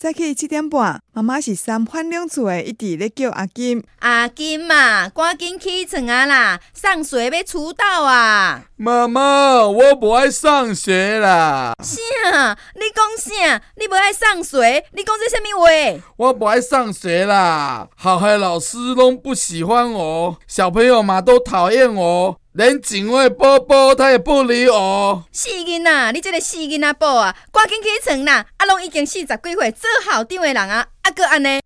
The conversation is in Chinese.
早起七点半，妈妈是三番两次的一直咧叫阿金。阿金嘛，赶紧起床啊啦，上学要迟到啊！妈妈，我不爱上学啦。啥？你讲啥？你不爱上学？你讲这什么话？我不爱上学啦，好害老师拢不喜欢我，小朋友嘛都讨厌我。连警卫波波他也不理我。死囡仔，你这个死囡仔宝啊，赶紧起床啦！拢已经四十几岁做校长的人啊，还过安尼。